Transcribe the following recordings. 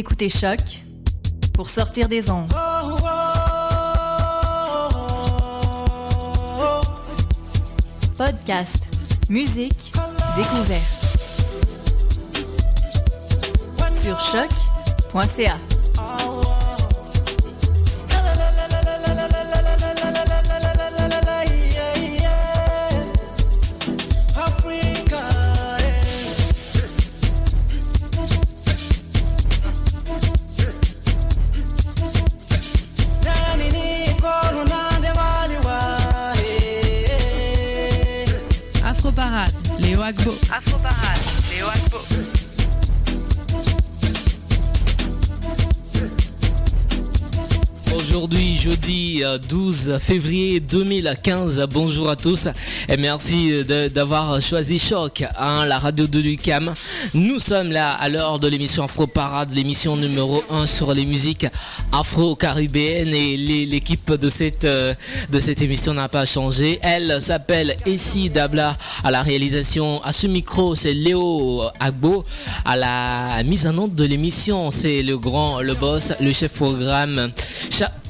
Écoutez Choc pour sortir des ondes. Podcast, musique, découverte. Sur choc.ca. Black Book. Afro Aujourd'hui, jeudi euh, 12 février 2015. Bonjour à tous et merci d'avoir choisi Choc, hein, la radio de Lucam. Nous sommes là à l'heure de l'émission Afro Parade, l'émission numéro 1 sur les musiques afro-caribéennes et l'é- l'équipe de cette, euh, de cette émission n'a pas changé. Elle s'appelle Essie Dabla à la réalisation. À ce micro, c'est Léo Agbo. À la mise en onde de l'émission, c'est le grand, le boss, le chef programme,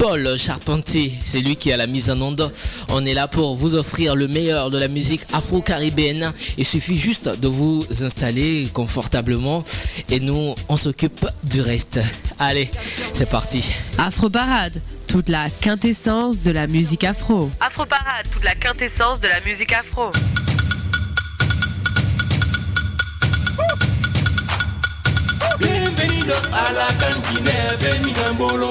Paul Charpentier. C'est lui qui a la mise en onde. On est là pour vous offrir le meilleur de la musique afro-caribéenne. Il suffit juste de vous installer confortablement et nous, on s'occupe du reste. Allez, c'est parti. Afro-Parade, toute la quintessence de la musique afro. Afro-Parade, toute la quintessence de la musique afro. Bienvenidos a la cantina de Migambolo.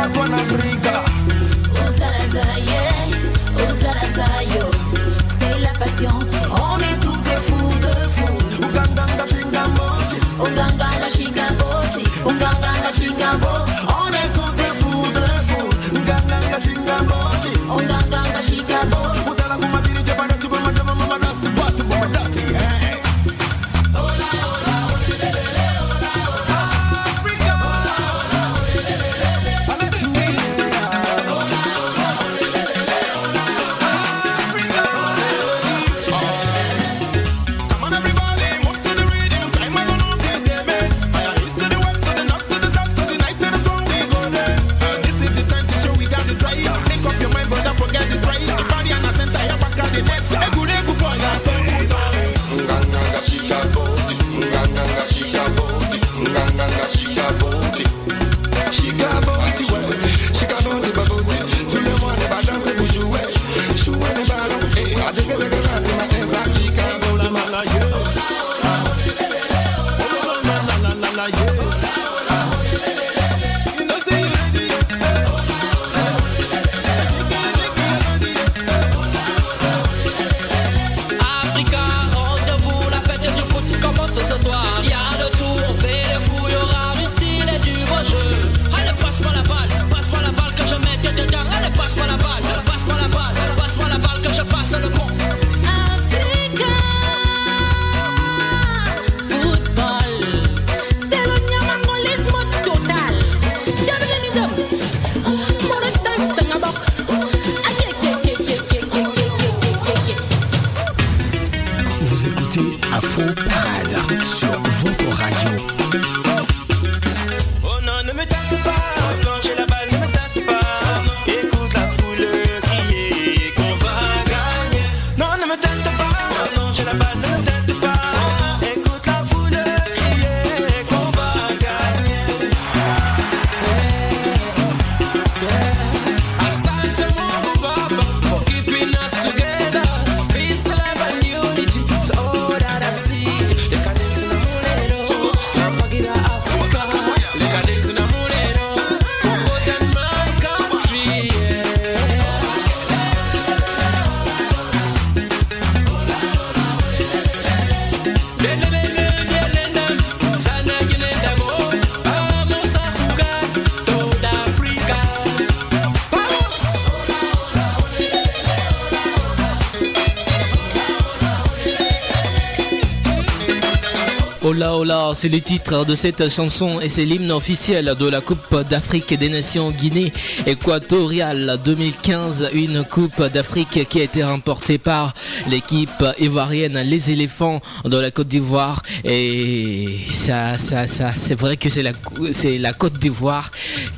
c'est le titre de cette chanson et c'est l'hymne officiel de la Coupe d'Afrique des Nations Guinée équatoriale 2015, une Coupe d'Afrique qui a été remportée par l'équipe ivoirienne Les Éléphants de la Côte d'Ivoire. Et ça, ça, ça, c'est vrai que c'est la, c'est la Côte d'Ivoire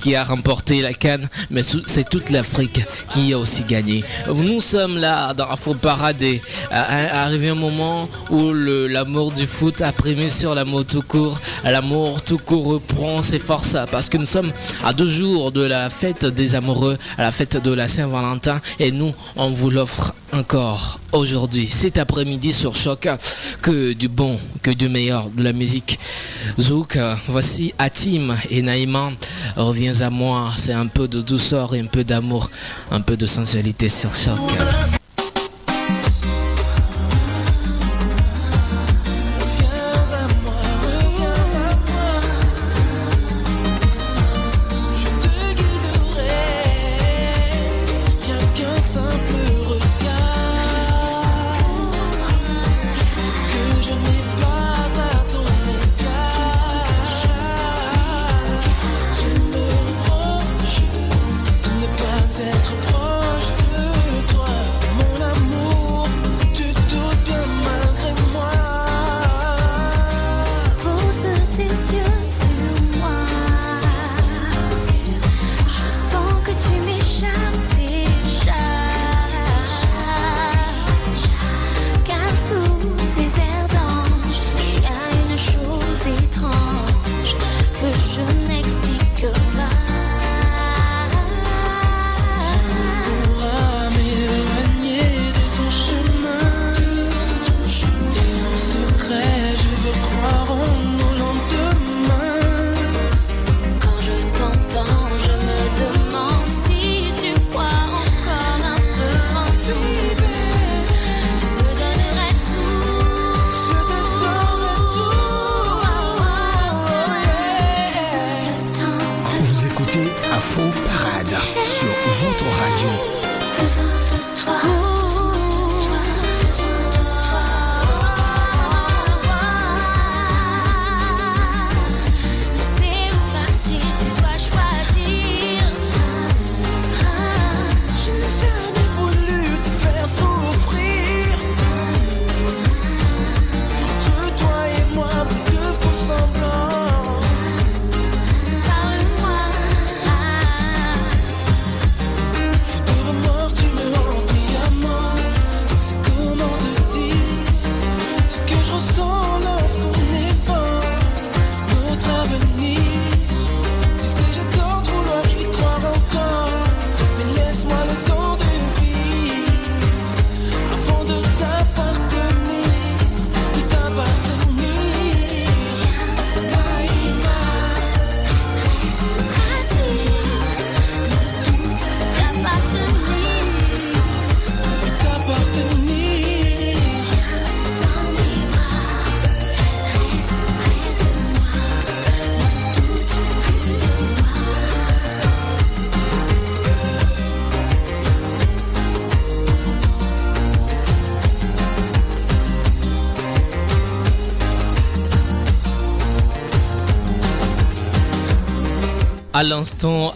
qui a remporté la canne, mais c'est toute l'Afrique qui a aussi gagné. Nous sommes là dans Afro Parade à- à- arrivé un moment où l'amour du foot a primé sur l'amour tout court. L'amour tout court reprend ses forces parce que nous sommes à deux jours de la fête des amoureux, à la fête de la Saint-Valentin et nous, on vous l'offre encore aujourd'hui, cet après-midi sur Choc, que du bon, que du meilleur de la musique. Zouk, voici Atim et Naïma, reviens à moi, c'est un peu de douceur et un peu d'amour, un peu de sensualité sur Choc. Afro Parade sur votre radio. À l'instant,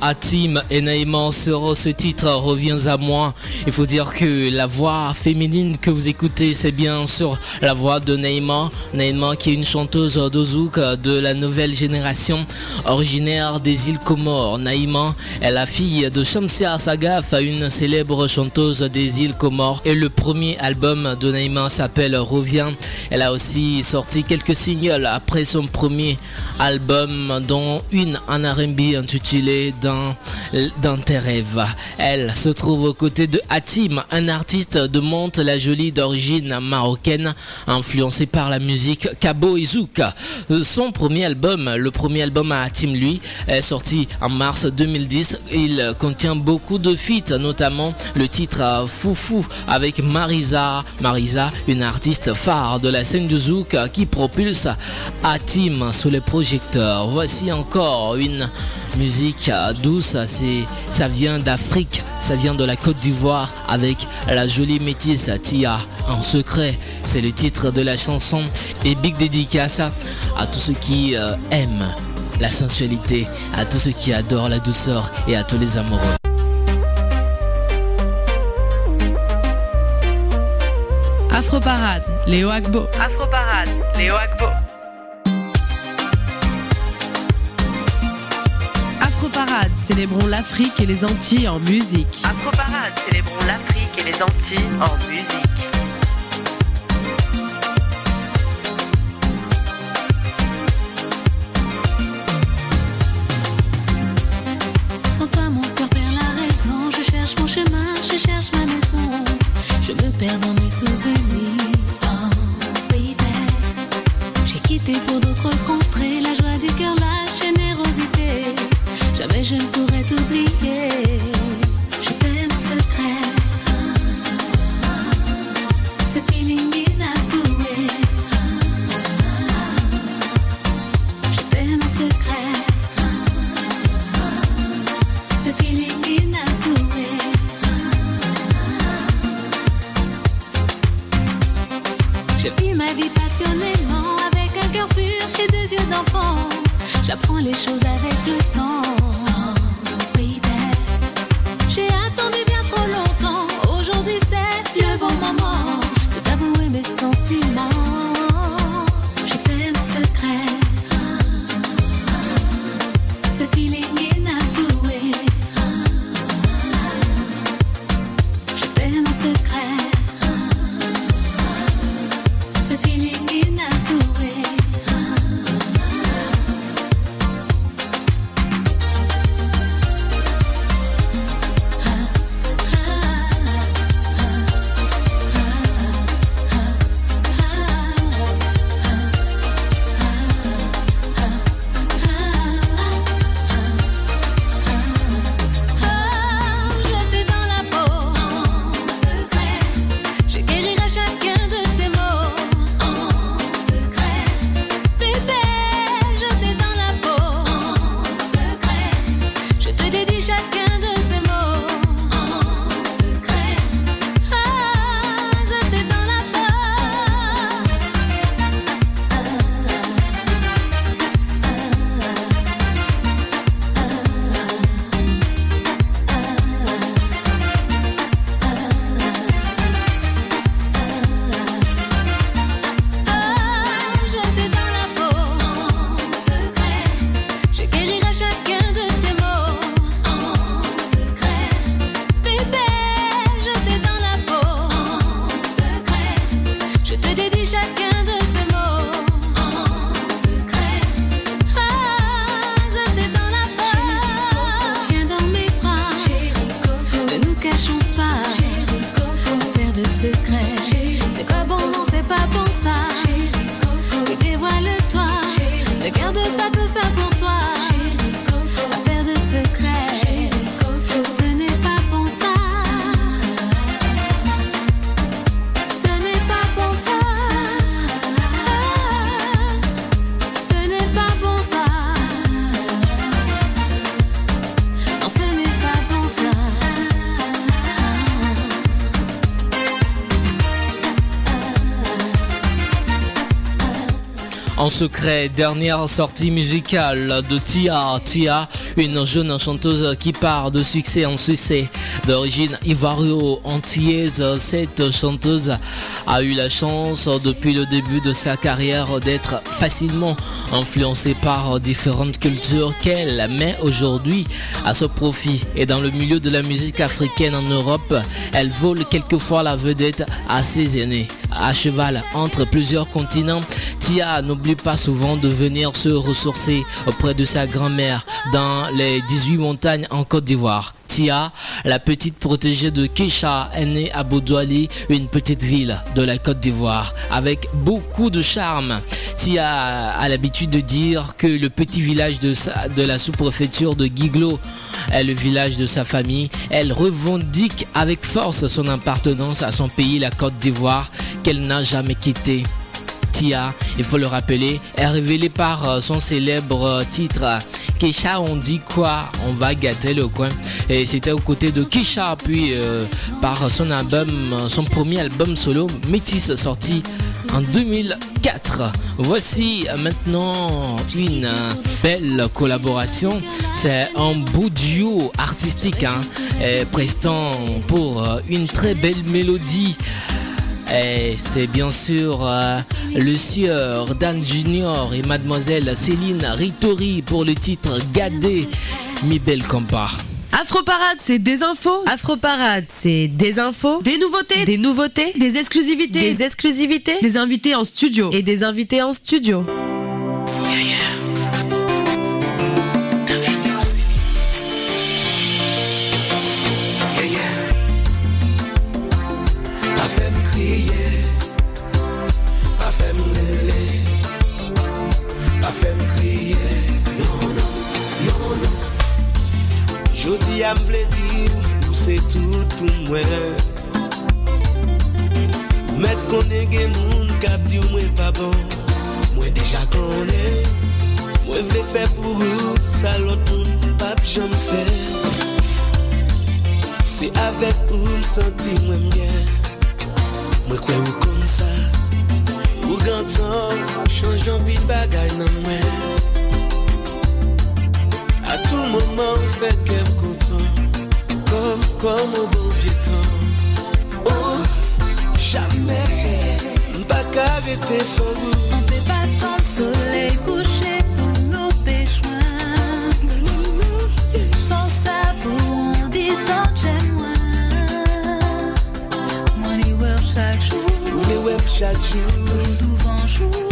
et Naïman sur ce titre Reviens à moi. Il faut dire que la voix féminine que vous écoutez, c'est bien sûr la voix de Naïma. Naïma qui est une chanteuse de zouk de la nouvelle génération, originaire des îles Comores. Naïma est la fille de Shamsia Sagaf, une célèbre chanteuse des îles Comores. Et le premier album de Naïma s'appelle Reviens. Elle a aussi sorti quelques singles après son premier album, dont une en R&B dans, dans tes rêves. Elle se trouve aux côtés de Hatim, un artiste de Monte la Jolie d'origine marocaine, influencé par la musique Cabo et. Son premier album, le premier album à Hatim, lui, est sorti en mars 2010. Il contient beaucoup de feats, notamment le titre Foufou avec Marisa. Marisa, une artiste phare de la scène du Zouk qui propulse Hatim sous les projecteurs. Voici encore une musique euh, douce, c'est, ça vient d'Afrique, ça vient de la Côte d'Ivoire avec la jolie métisse Tia en secret. C'est le titre de la chanson et big dédicace à tous ceux qui euh, aiment la sensualité, à tous ceux qui adorent la douceur et à tous les amoureux. Afro Parade, Léo Agbo. Afro Parade, Léo Agbo. Afro Parade, célébrons l'Afrique et les Antilles en musique. Afro Parade, célébrons l'Afrique et les Antilles en musique. Sans toi, mon cœur perd la raison. Je cherche mon chemin, je cherche ma maison. Je me perds dans mes souvenirs. Oh, baby. J'ai quitté pour Avec un cœur pur et des yeux d'enfant. J'apprends les choses avec le temps secret, dernière sortie musicale de Tia. Tia, une jeune chanteuse qui part de succès en succès. D'origine ivoiro-antillaise, cette chanteuse a eu la chance depuis le début de sa carrière d'être facilement influencée par différentes cultures qu'elle met aujourd'hui à ce profit. Et dans le milieu de la musique africaine en Europe, elle vole quelquefois la vedette à ses aînés. À cheval entre plusieurs continents, Tia n'oublie pas souvent de venir se ressourcer auprès de sa grand-mère dans les 18 montagnes en Côte d'Ivoire. Tia, la petite protégée de Keisha, est née à Boudouali, une petite ville de la Côte d'Ivoire, avec beaucoup de charme. Tia a l'habitude de dire que le petit village de, de la sous-préfecture de Guiglo est le village de sa famille. Elle revendique avec force son appartenance à son pays, la Côte d'Ivoire, qu'elle n'a jamais quitté. Il faut le rappeler, est révélée par euh, son célèbre euh, titre euh, Kesha, on dit quoi? On va gâter le coin. Et c'était aux côtés de Kesha, puis par son album, son premier album solo, Métis, sorti en 2004. Voici maintenant une belle collaboration. C'est un beau duo artistique, hein, prestant pour une très belle mélodie. Et c'est bien sûr euh, le sieur Dan Junior et mademoiselle Céline Ritori pour le titre Gadé, mi belle compa. Afro Parade, c'est des infos. Afro Parade, c'est des infos, des nouveautés, des nouveautés, des exclusivités, des exclusivités, des invités en studio. Et des invités en studio. a am vle di ou se tout pou mwen. Met konen gen moun kap di ou mwen pa bon. Mwen deja konen Mwen vle fè pou ou sa lot moun pap jom fè Se avek ou msanti mwen mwen Mwen kwe ou kon sa Ou gantan chanjan pi bagay nan mwen. A tou mouman ou fek kem kou Kom, kom ou bon vie tan Oh, jamais Mpa ka rete san vous On peut pas tant de soleil couché pour nos péchouins. Sans ça, vous on dit tant j'aime moins. Moi, les voir chaque jour, Ou le web chak jou tout devant jour.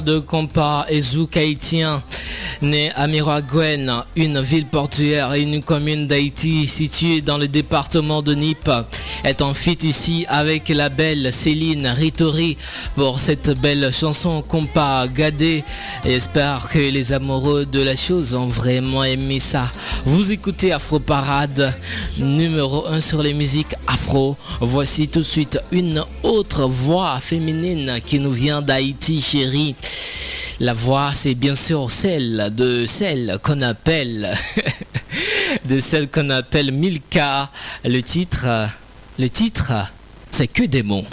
De compas et zouk. Né à Miraguen, une ville portuaire et une commune d'Haïti située dans le département de Nip, est en fit ici avec la belle Céline Ritori pour cette belle chanson compas Gadé. J'espère que les amoureux de la chose ont vraiment aimé ça. Vous écoutez Afro Parade, numéro 1 sur les musiques afro. Voici tout de suite une autre voix féminine qui nous vient d'Haïti, chérie. La voix, c'est bien sûr celle de celle qu'on appelle, de celle qu'on appelle Milka. Le titre, le titre, c'est que des mots.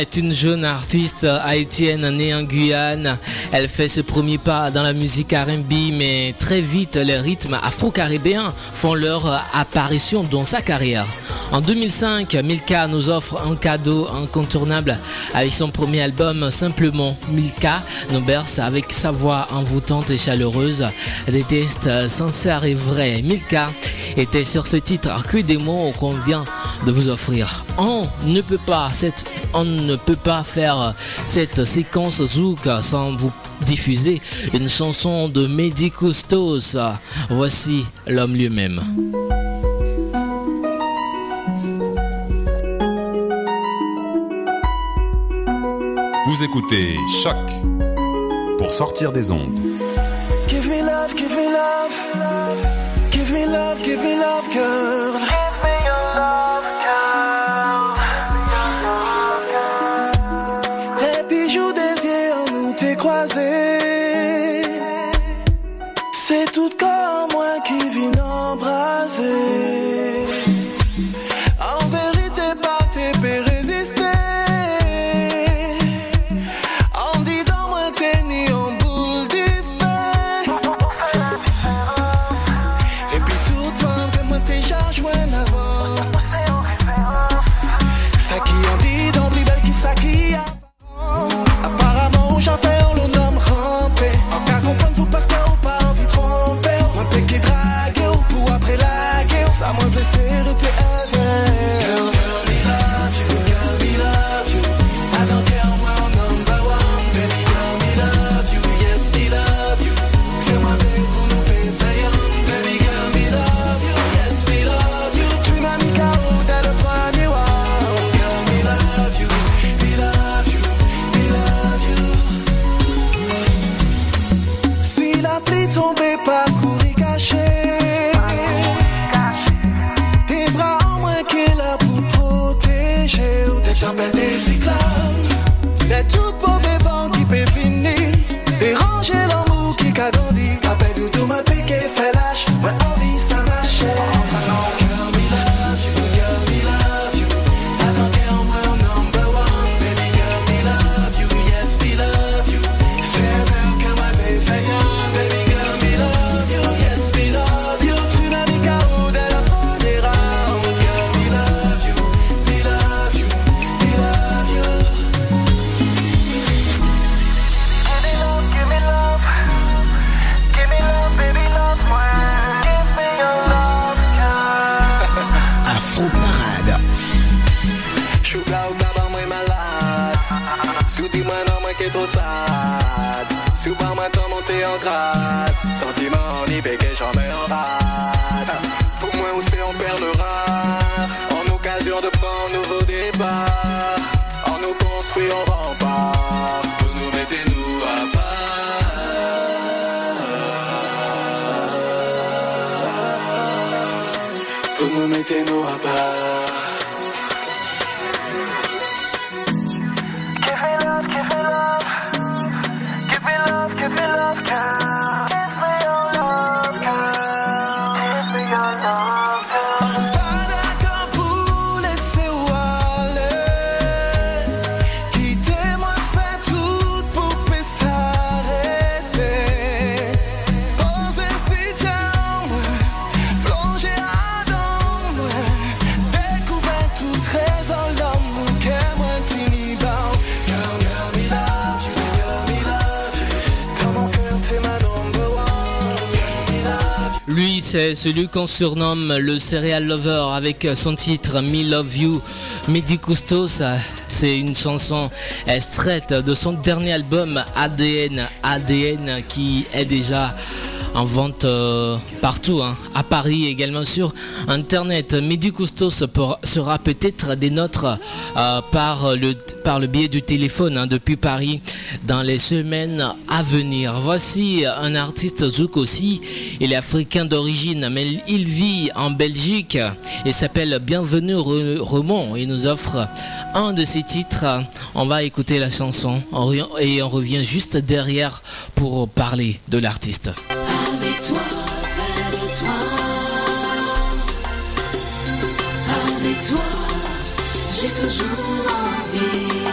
Est une jeune artiste haïtienne née en Guyane. Elle fait ses premiers pas dans la musique R&B, mais très vite les rythmes afro-caribéens font leur apparition dans sa carrière. En 2005, Milka nous offre un cadeau incontournable avec son premier album Simplement. Milka nous berce avec sa voix envoûtante et chaleureuse, des tests sincères et vrais. Milka était sur ce titre que des mots qu'on vient de vous offrir. On ne peut pas cette, on ne peut pas faire cette séquence Zouk sans vous diffuser une chanson de Medicustos. Voici l'homme lui-même. Vous écoutez Choc pour sortir des ondes. tempête est cyclable. Mais gras Lui, c'est celui qu'on surnomme le Serial Lover avec son titre Me Love You. Midi Custos, c'est une chanson extraite de son dernier album ADN, ADN qui est déjà en vente euh, partout, hein. à Paris également sur Internet. Midi Cousteau sera peut-être des nôtres euh, par, le, par le biais du téléphone hein, depuis Paris dans les semaines à venir. Voici un artiste Zouk aussi. Il est africain d'origine, mais il vit en Belgique et s'appelle Bienvenue Remont. Il nous offre un de ses titres. On va écouter la chanson et on revient juste derrière pour parler de l'artiste. j'ai toujours envie.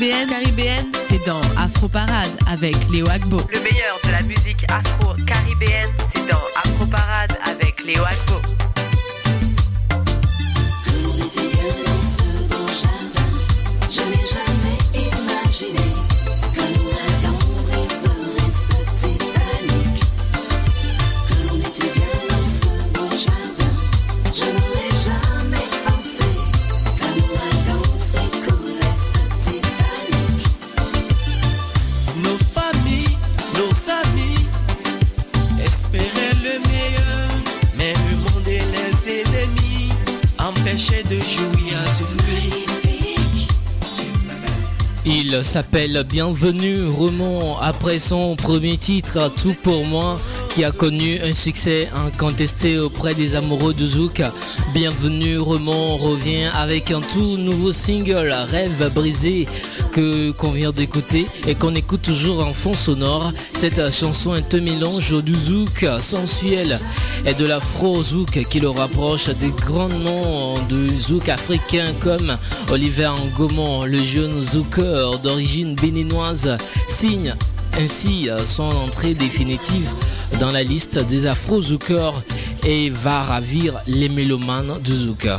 caribéenne, c'est dans Afro Parade avec Léo Agbo. s'appelle Bienvenue Roman. Après son premier titre Tout pour moi qui a connu un succès incontesté auprès des amoureux du Zouk. Bienvenue, Roman revient avec un tout nouveau single, Rêve brisé, que qu'on vient d'écouter et qu'on écoute toujours en fond sonore. Cette chanson est un mélange du Zouk sensuel et de l'afro-Zouk qui le rapproche des grands noms du Zouk africain comme Oliver Ngomon, le jeune Zouker d'origine béninoise, signe ainsi son entrée définitive dans la liste des Afro Zucker et va ravir les mélomanes de Zucker.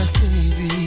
ma chérie.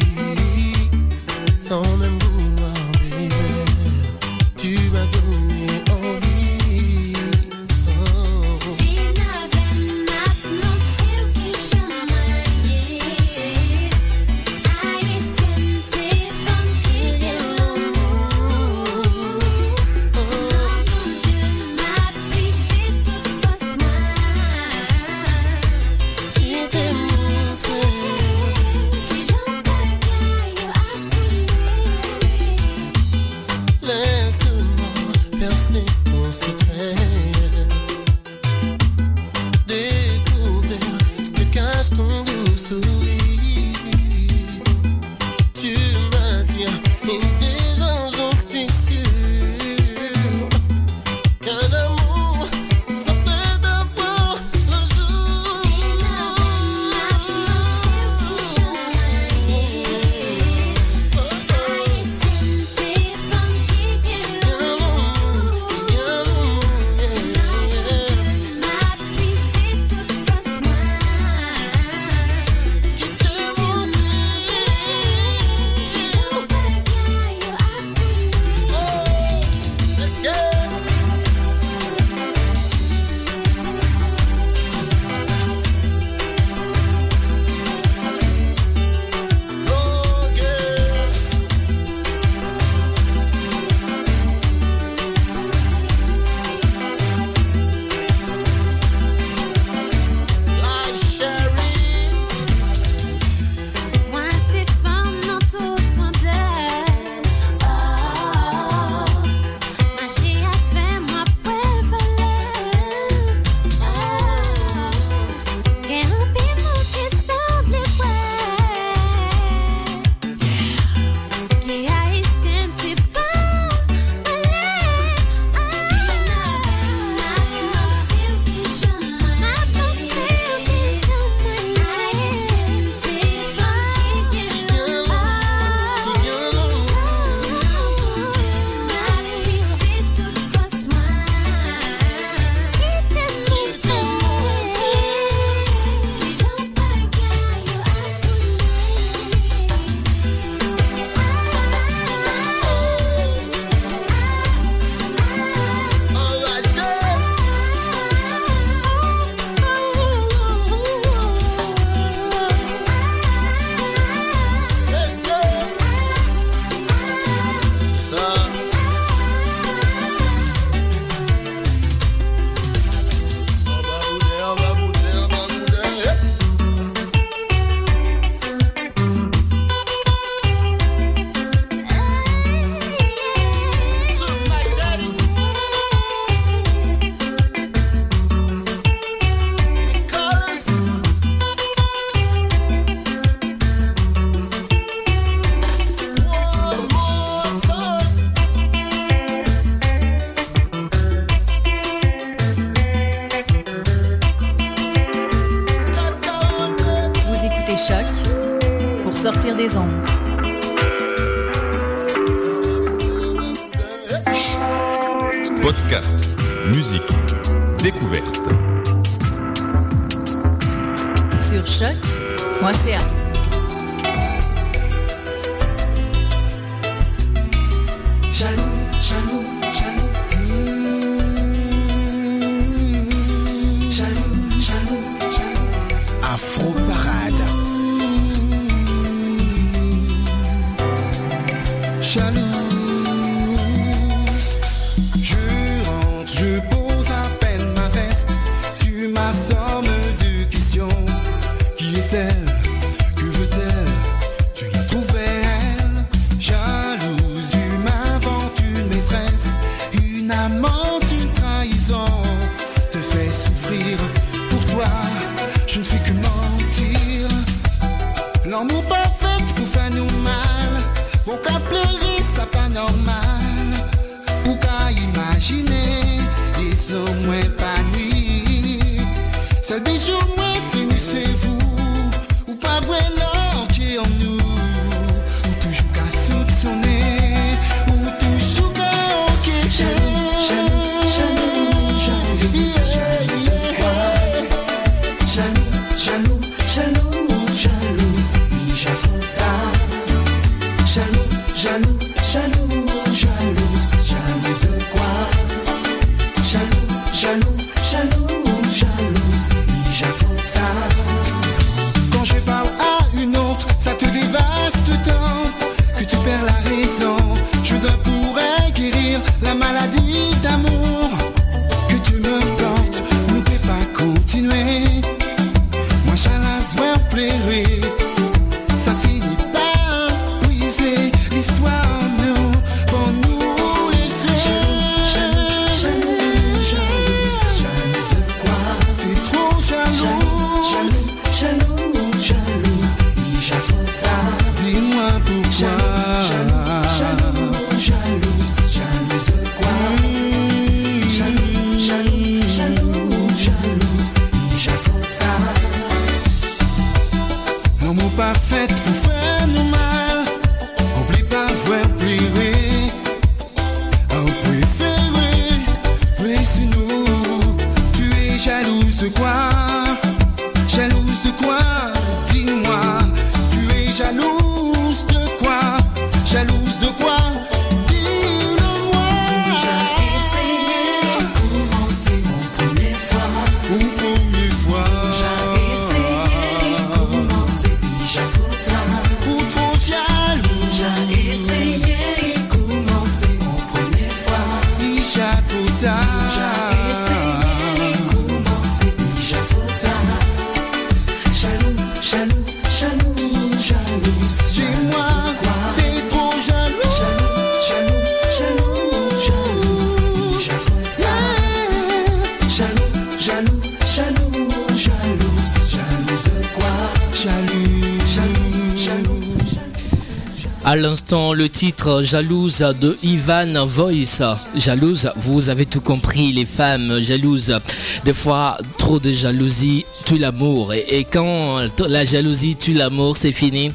Jalouse de Ivan Voice. Jalouse, vous avez tout compris, les femmes jalouses. Des fois, trop de jalousie tue l'amour. Et, et, quand la jalousie tue l'amour, c'est fini.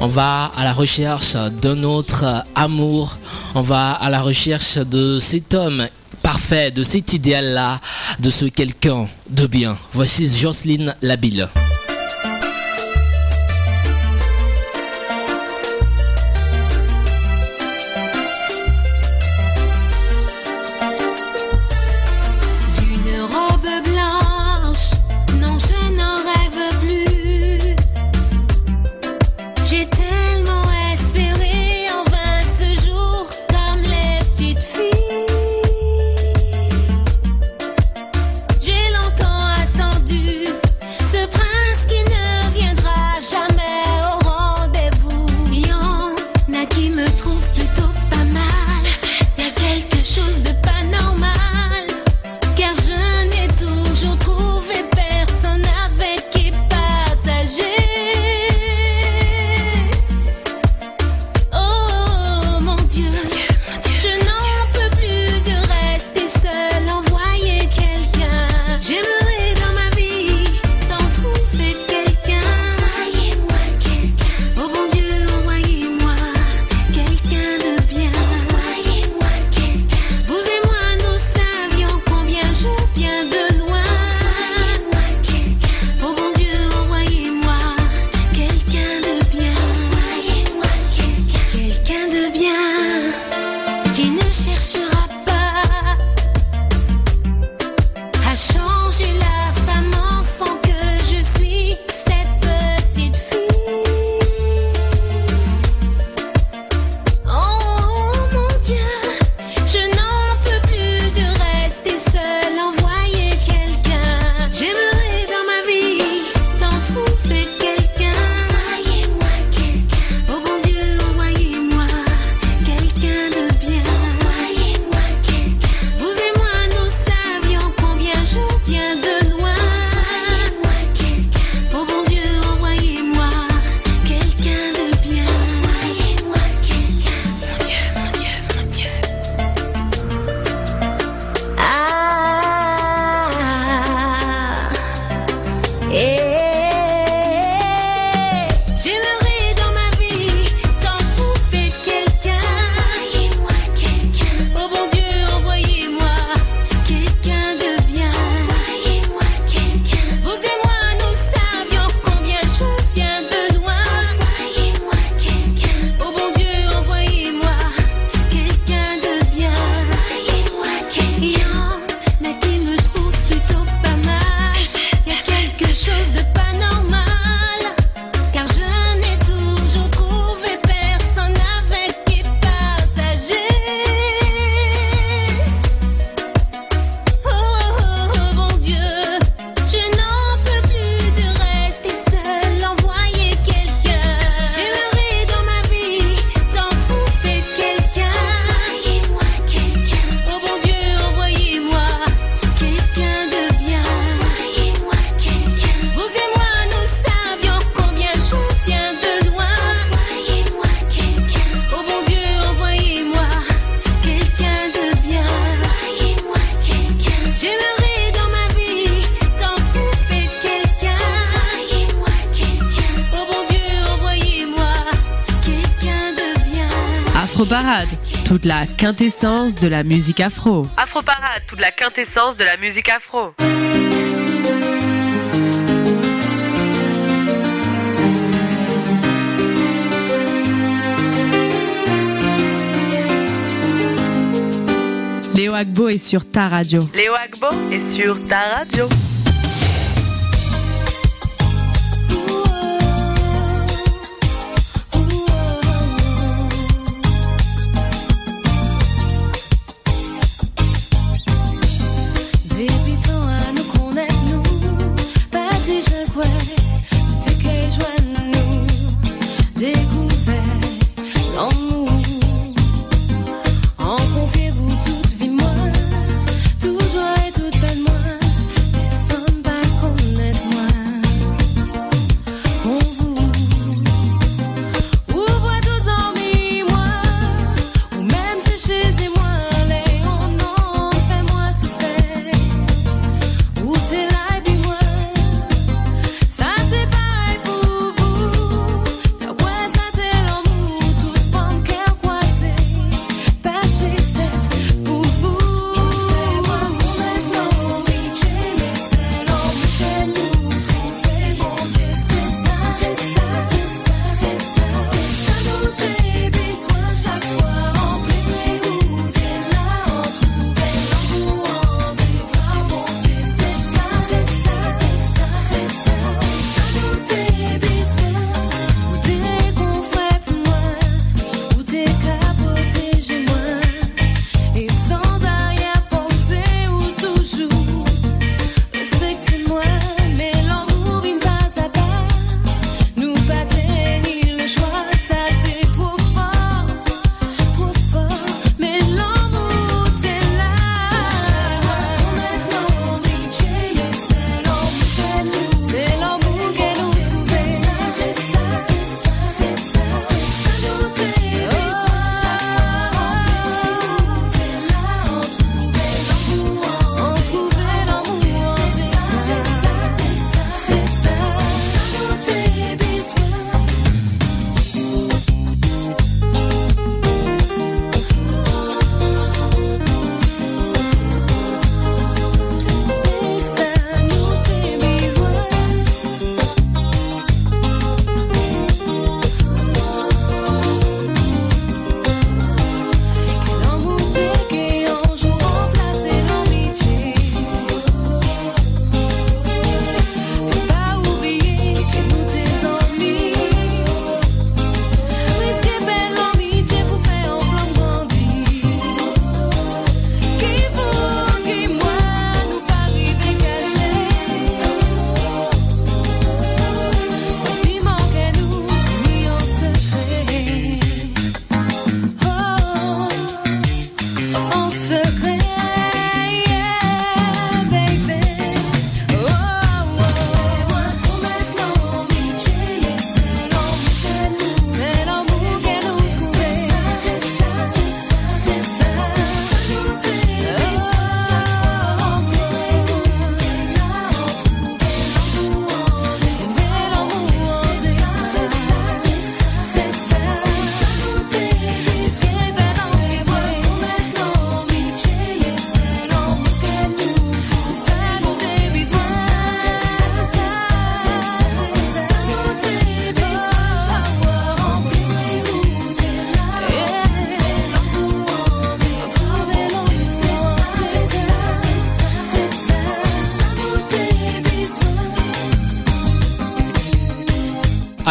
On va à la recherche d'un autre amour. On va à la recherche de cet homme parfait, de cet idéal-là, de ce quelqu'un de bien. Voici Jocelyne Labille. la quintessence de la musique afro. Afro Parade, toute la quintessence de la musique afro. Léo Agbo est sur ta radio. Léo Agbo est sur ta radio.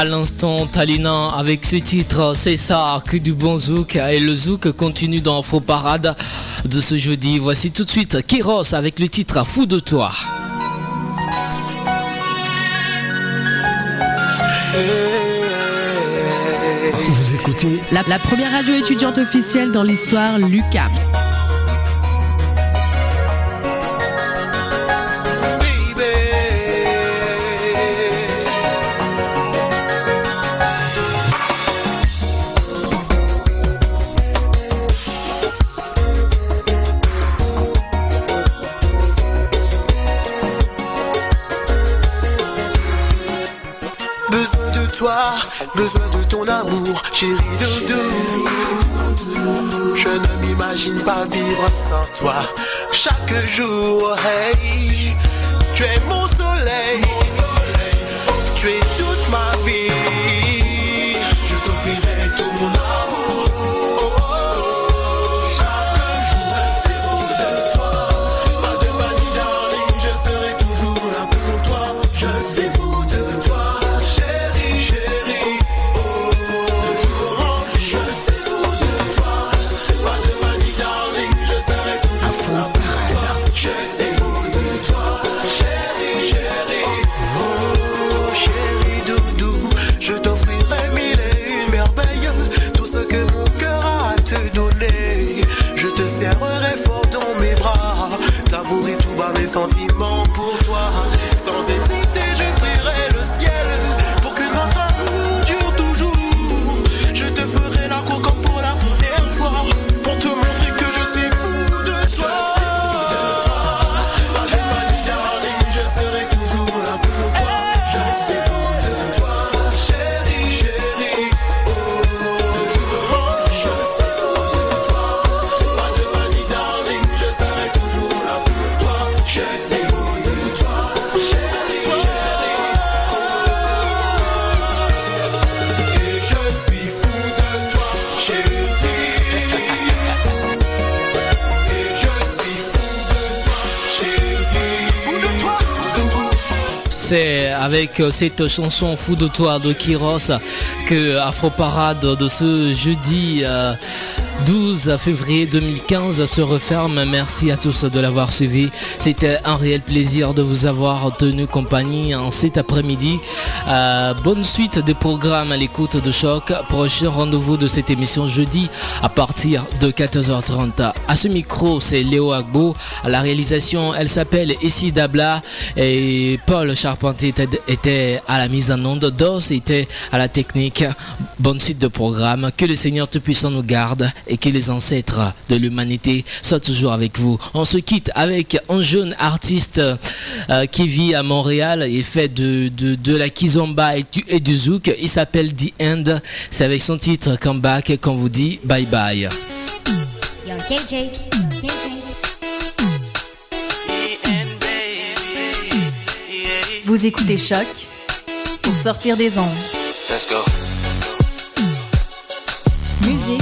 à l'instant Talina avec ce titre C'est ça que du bon zouk et le zouk continue dans Afro Parade de ce jeudi. Voici tout de suite Kéros avec le titre Fou de toi. Vous écoutez la, la première radio étudiante officielle dans l'histoire, Lucas. besoin de ton amour, chérie doudou. Je ne m'imagine pas vivre sans toi. Chaque jour, hey, tu es mon soleil. Euh, cette chanson Fou de toi de Kiros que Afro Parade de ce jeudi euh, 12 février 2015 se referme. Merci à tous de l'avoir suivi. C'était un réel plaisir de vous avoir tenu compagnie en cet après-midi. Euh, bonne suite des programmes à l'écoute de Choc. Prochain rendez-vous de cette émission jeudi à partir de 14h30. À ce micro, c'est Léo Agbo. À la réalisation, elle s'appelle Essie Dabla et Paul Charpentier était, à la mise en onde. Dos était à la technique. Bonne suite de programme. Que le Seigneur Tout-Puissant nous garde et que les ancêtres de l'humanité soient toujours avec vous. On se quitte avec un jeune artiste euh, qui vit à Montréal et fait de, de, de la kizomba et du, et du zouk. Il s'appelle The End. C'est avec son titre Comeback qu'on vous dit bye bye. Yo. Vous écoutez Choc pour sortir des ondes. Let's go. Musique,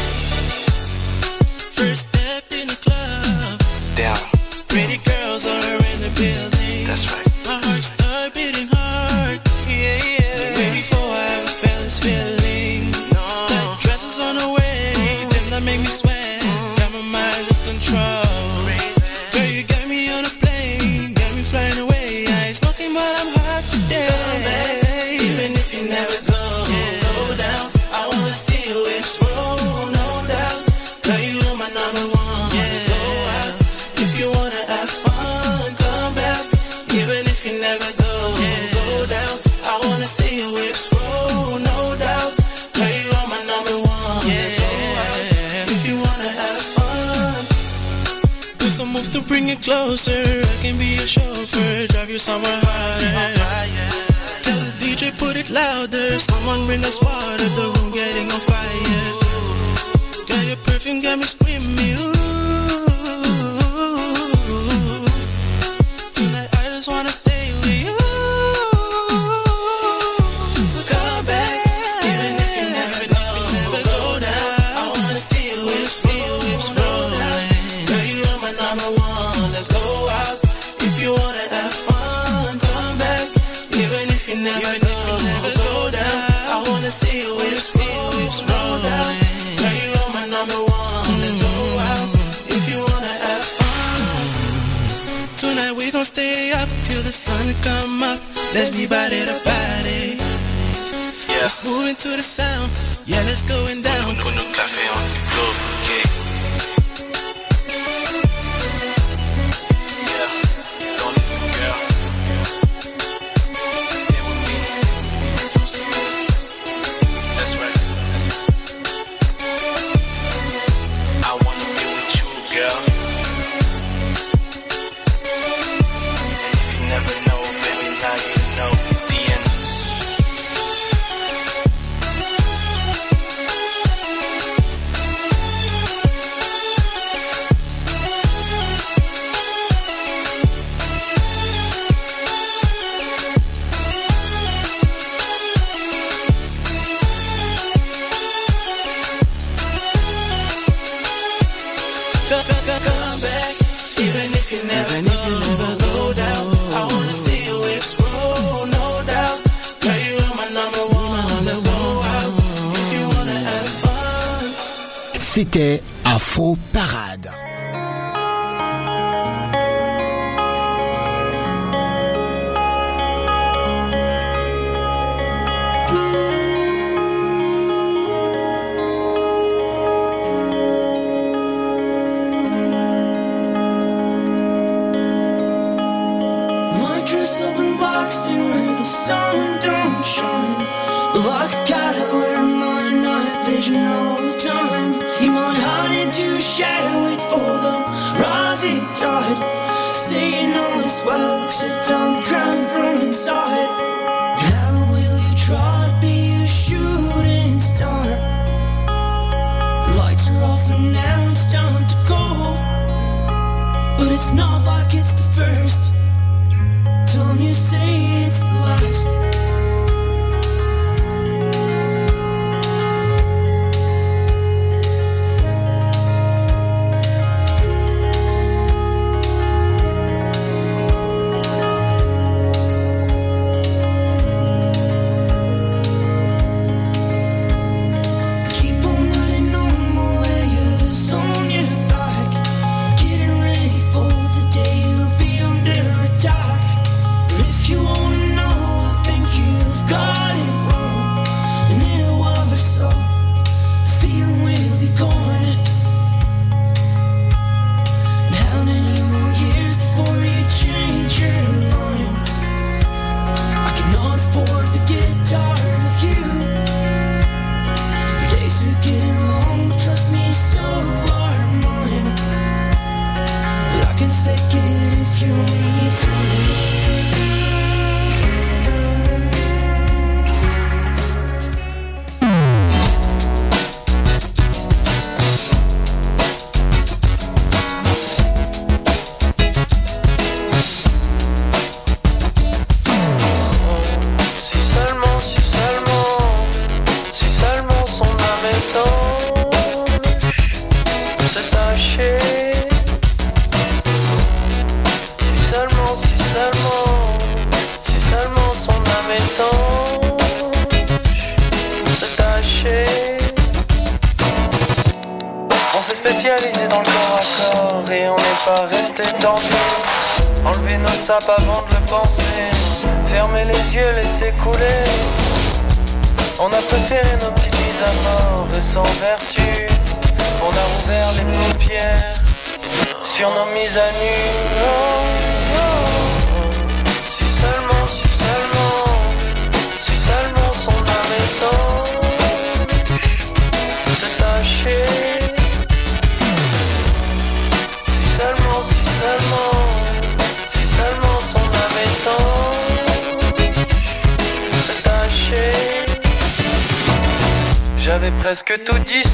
closer. I can be a chauffeur, drive you somewhere harder. Tell the DJ put it louder. Someone bring us water, the room getting on fire. Girl, your perfume got me screaming. Body to body. Yeah. Let's move into the sound. Yeah, let's going down. presque tout dit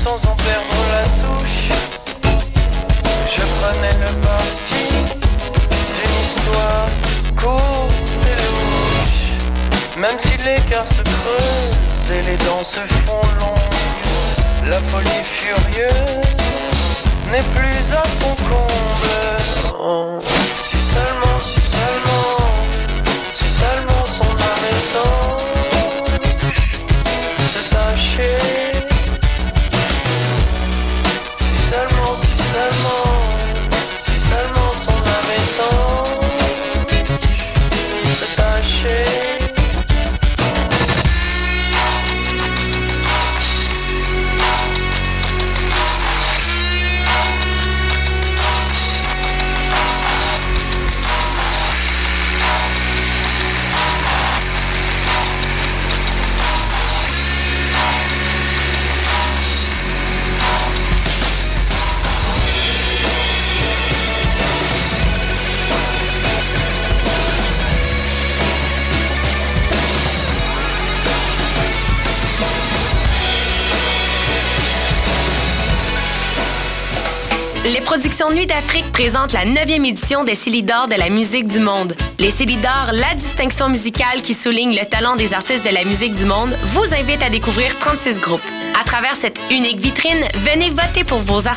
présente la 9e édition des Célidors de la musique du monde. Les Célidors, la distinction musicale qui souligne le talent des artistes de la musique du monde, vous invite à découvrir 36 groupes. À travers cette unique vitrine, venez voter pour vos artistes